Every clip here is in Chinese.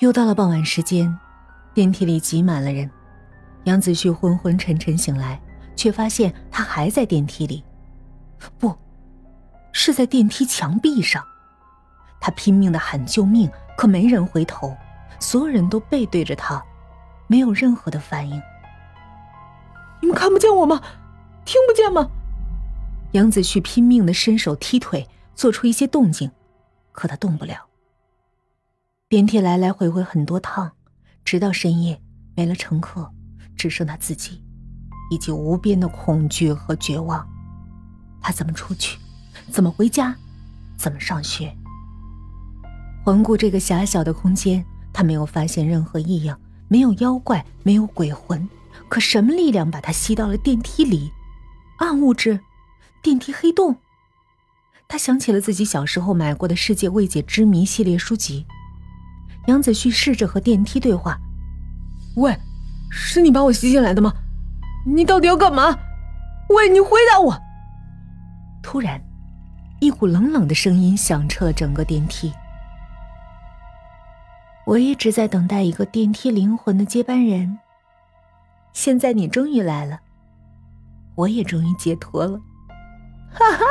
又到了傍晚时间，电梯里挤满了人。杨子旭昏昏沉沉醒来，却发现他还在电梯里，不，是在电梯墙壁上。他拼命的喊救命，可没人回头，所有人都背对着他，没有任何的反应。你们看不见我吗？听不见吗？杨子旭拼命的伸手踢腿，做出一些动静，可他动不了。电梯来来回回很多趟，直到深夜，没了乘客，只剩他自己，以及无边的恐惧和绝望。他怎么出去？怎么回家？怎么上学？环顾这个狭小的空间，他没有发现任何异样，没有妖怪，没有鬼魂，可什么力量把他吸到了电梯里？暗物质？电梯黑洞？他想起了自己小时候买过的世界未解之谜系列书籍。杨子旭试着和电梯对话：“喂，是你把我吸进来的吗？你到底要干嘛？喂，你回答我！”突然，一股冷冷的声音响彻了整个电梯：“我一直在等待一个电梯灵魂的接班人，现在你终于来了，我也终于解脱了。”哈哈，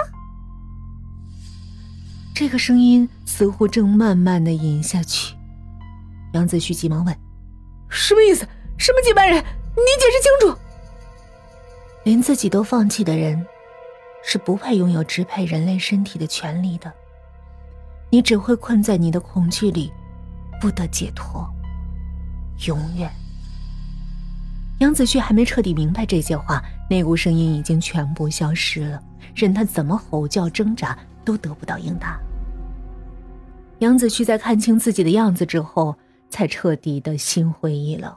这个声音似乎正慢慢的隐下去。杨子旭急忙问：“什么意思？什么接班人？你解释清楚！”连自己都放弃的人，是不配拥有支配人类身体的权利的。你只会困在你的恐惧里，不得解脱，永远。杨子旭还没彻底明白这些话，那股声音已经全部消失了，任他怎么吼叫挣扎，都得不到应答。杨子旭在看清自己的样子之后。才彻底的心灰意冷。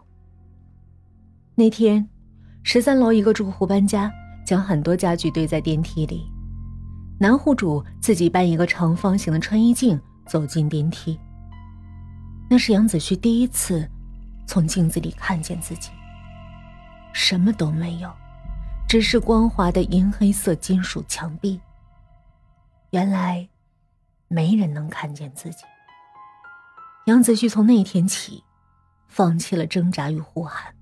那天，十三楼一个住户搬家，将很多家具堆在电梯里。男户主自己搬一个长方形的穿衣镜走进电梯。那是杨子旭第一次从镜子里看见自己。什么都没有，只是光滑的银黑色金属墙壁。原来，没人能看见自己。杨子旭从那天起，放弃了挣扎与呼喊。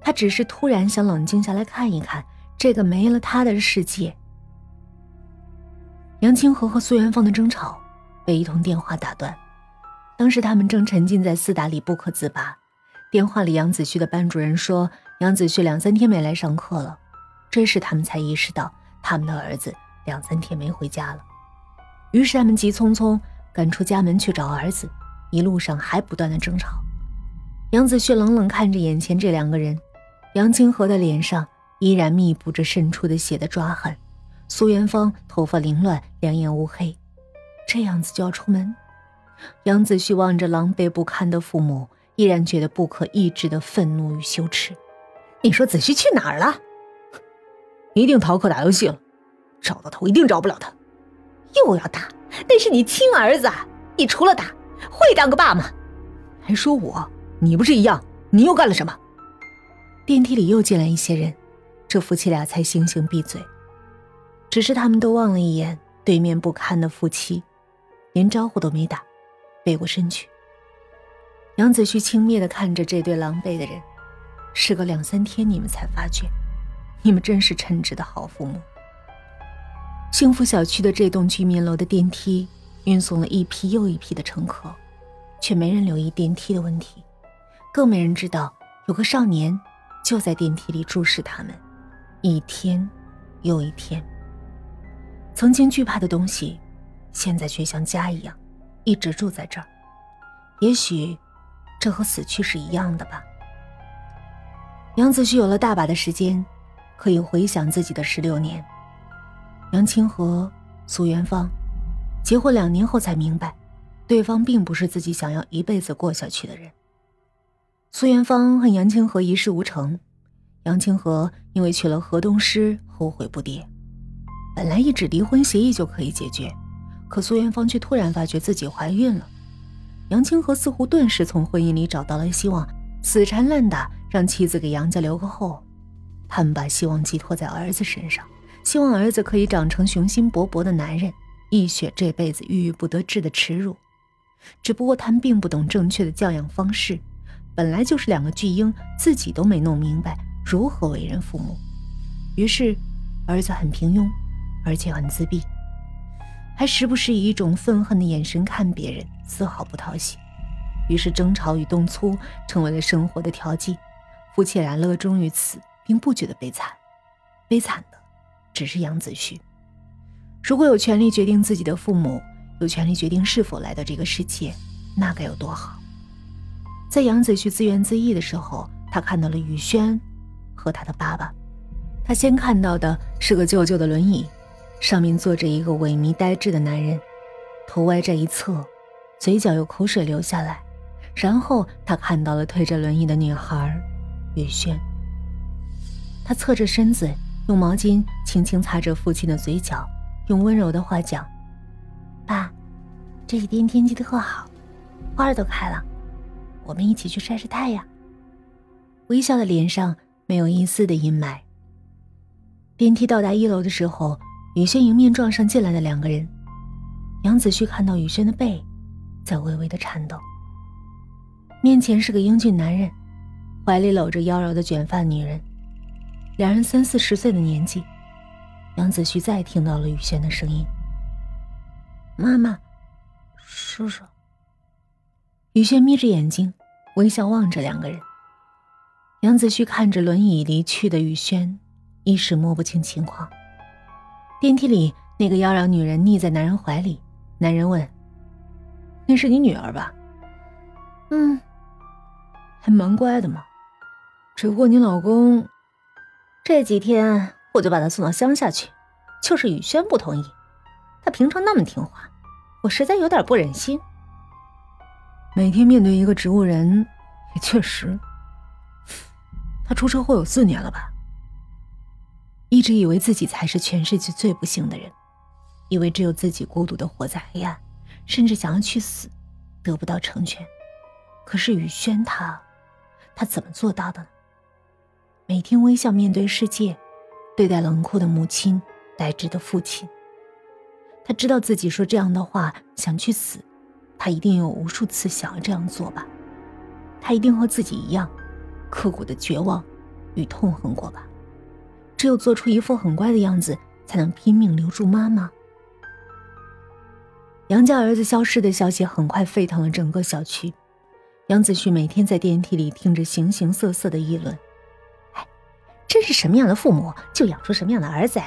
他只是突然想冷静下来看一看这个没了他的世界。杨清河和苏元芳的争吵被一通电话打断。当时他们正沉浸在厮打里不可自拔。电话里，杨子旭的班主任说杨子旭两三天没来上课了。这时他们才意识到他们的儿子两三天没回家了。于是他们急匆匆赶出家门去找儿子。一路上还不断的争吵，杨子旭冷冷看着眼前这两个人，杨清河的脸上依然密布着渗出的血的抓痕，苏元芳头发凌乱，两眼乌黑，这样子就要出门。杨子旭望着狼狈不堪的父母，依然觉得不可抑制的愤怒与羞耻。你说子旭去哪儿了？一定逃课打游戏了，找到他我一定饶不了他。又要打？那是你亲儿子，你除了打。会当个爸吗？还说我？你不是一样？你又干了什么？电梯里又进来一些人，这夫妻俩才悻悻闭嘴。只是他们都望了一眼对面不堪的夫妻，连招呼都没打，背过身去。杨子旭轻蔑的看着这对狼狈的人，时隔两三天，你们才发觉，你们真是称职的好父母。幸福小区的这栋居民楼的电梯。运送了一批又一批的乘客，却没人留意电梯的问题，更没人知道有个少年就在电梯里注视他们，一天又一天。曾经惧怕的东西，现在却像家一样，一直住在这儿。也许，这和死去是一样的吧。杨子旭有了大把的时间，可以回想自己的十六年。杨清河、苏元芳。结婚两年后才明白，对方并不是自己想要一辈子过下去的人。苏元芳和杨清河一事无成，杨清河因为娶了河东狮，后悔不迭。本来一纸离婚协议就可以解决，可苏元芳却突然发觉自己怀孕了。杨清河似乎顿时从婚姻里找到了希望，死缠烂打，让妻子给杨家留个后。他们把希望寄托在儿子身上，希望儿子可以长成雄心勃勃的男人。一雪这辈子郁郁不得志的耻辱，只不过他们并不懂正确的教养方式，本来就是两个巨婴，自己都没弄明白如何为人父母。于是，儿子很平庸，而且很自闭，还时不时以一种愤恨的眼神看别人，丝毫不讨喜。于是，争吵与动粗成为了生活的调剂，夫妻俩乐衷于此，并不觉得悲惨。悲惨的，只是杨子旭。如果有权利决定自己的父母。有权利决定是否来到这个世界，那该有多好！在杨子旭自怨自艾的时候，他看到了雨轩和他的爸爸。他先看到的是个旧旧的轮椅，上面坐着一个萎靡呆滞的男人，头歪在一侧，嘴角有口水流下来。然后他看到了推着轮椅的女孩雨轩。他侧着身子，用毛巾轻轻擦着父亲的嘴角，用温柔的话讲。爸，这几天天气特好，花儿都开了，我们一起去晒晒太阳。微笑的脸上没有一丝的阴霾。电梯到达一楼的时候，雨轩迎面撞上进来的两个人。杨子旭看到雨轩的背，在微微的颤抖。面前是个英俊男人，怀里搂着妖娆的卷发女人，两人三四十岁的年纪。杨子旭再听到了雨轩的声音。妈妈，叔叔。雨轩眯着眼睛，微笑望着两个人。杨子旭看着轮椅离去的雨轩，一时摸不清情况。电梯里，那个妖娆女人腻在男人怀里。男人问：“那是你女儿吧？”“嗯，还蛮乖的嘛。只不过你老公这几天，我就把他送到乡下去，就是雨轩不同意。”他平常那么听话，我实在有点不忍心。每天面对一个植物人，也确实。他出车祸有四年了吧？一直以为自己才是全世界最不幸的人，以为只有自己孤独的活在黑暗，甚至想要去死，得不到成全。可是雨轩他，他怎么做到的呢？每天微笑面对世界，对待冷酷的母亲，呆滞的父亲。他知道自己说这样的话想去死，他一定有无数次想要这样做吧。他一定和自己一样，刻骨的绝望与痛恨过吧。只有做出一副很乖的样子，才能拼命留住妈妈。杨家儿子消失的消息很快沸腾了整个小区。杨子旭每天在电梯里听着形形色色的议论：“，真是什么样的父母就养出什么样的儿子，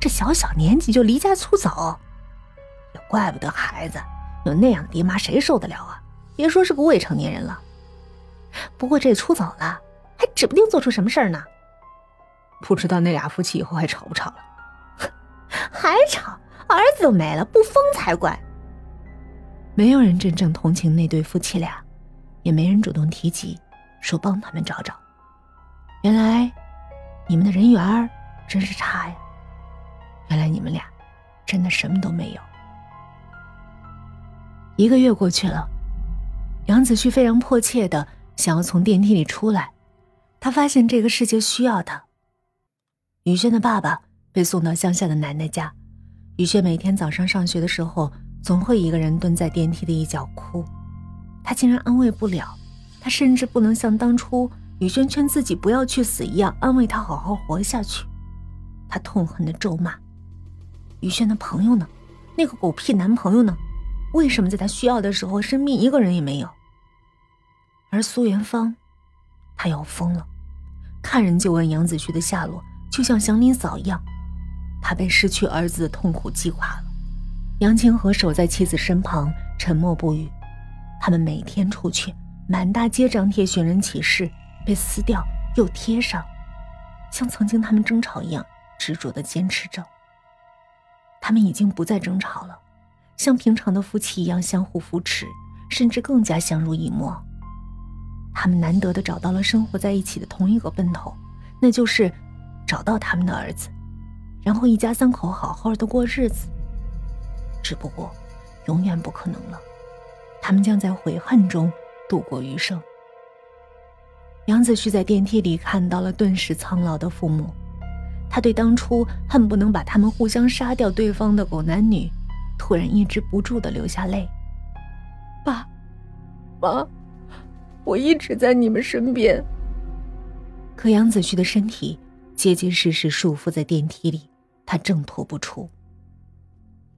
这小小年纪就离家出走。”也怪不得孩子有那样的爹妈，谁受得了啊？别说是个未成年人了。不过这出走了，还指不定做出什么事儿呢。不知道那俩夫妻以后还吵不吵了？还吵？儿子都没了，不疯才怪。没有人真正同情那对夫妻俩，也没人主动提及说帮他们找找。原来你们的人缘真是差呀！原来你们俩真的什么都没有。一个月过去了，杨子旭非常迫切的想要从电梯里出来。他发现这个世界需要他。雨轩的爸爸被送到乡下的奶奶家，雨轩每天早上上学的时候，总会一个人蹲在电梯的一角哭。他竟然安慰不了，他甚至不能像当初雨轩劝自己不要去死一样安慰他好好活下去。他痛恨的咒骂：“雨轩的朋友呢？那个狗屁男朋友呢？”为什么在他需要的时候，身边一个人也没有？而苏元芳，他要疯了，看人就问杨子旭的下落，就像祥林嫂一样。他被失去儿子的痛苦击垮了。杨清河守在妻子身旁，沉默不语。他们每天出去，满大街张贴寻人启事，被撕掉又贴上，像曾经他们争吵一样，执着的坚持着。他们已经不再争吵了。像平常的夫妻一样相互扶持，甚至更加相濡以沫。他们难得的找到了生活在一起的同一个奔头，那就是找到他们的儿子，然后一家三口好好的过日子。只不过，永远不可能了。他们将在悔恨中度过余生。杨子旭在电梯里看到了顿时苍老的父母，他对当初恨不能把他们互相杀掉对方的狗男女。突然抑制不住的流下泪。爸妈，我一直在你们身边。可杨子旭的身体结结实实束缚在电梯里，他挣脱不出。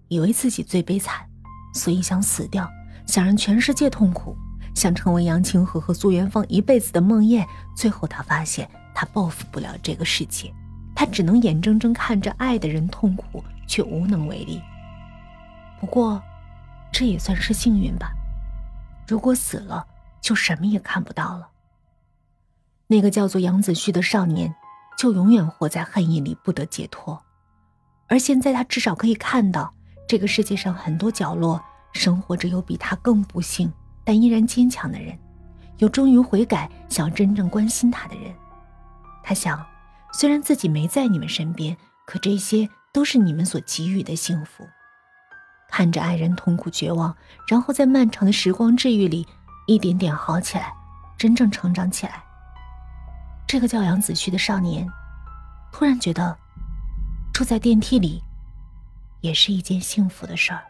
以为自己最悲惨，所以想死掉，想让全世界痛苦，想成为杨清河和苏元芳一辈子的梦魇。最后，他发现他报复不了这个世界，他只能眼睁睁看着爱的人痛苦，却无能为力。不过，这也算是幸运吧。如果死了，就什么也看不到了。那个叫做杨子旭的少年，就永远活在恨意里，不得解脱。而现在，他至少可以看到。这个世界上很多角落生活着有比他更不幸但依然坚强的人，有终于悔改想要真正关心他的人。他想，虽然自己没在你们身边，可这些都是你们所给予的幸福。看着爱人痛苦绝望，然后在漫长的时光治愈里一点点好起来，真正成长起来。这个叫杨子旭的少年，突然觉得住在电梯里。也是一件幸福的事儿。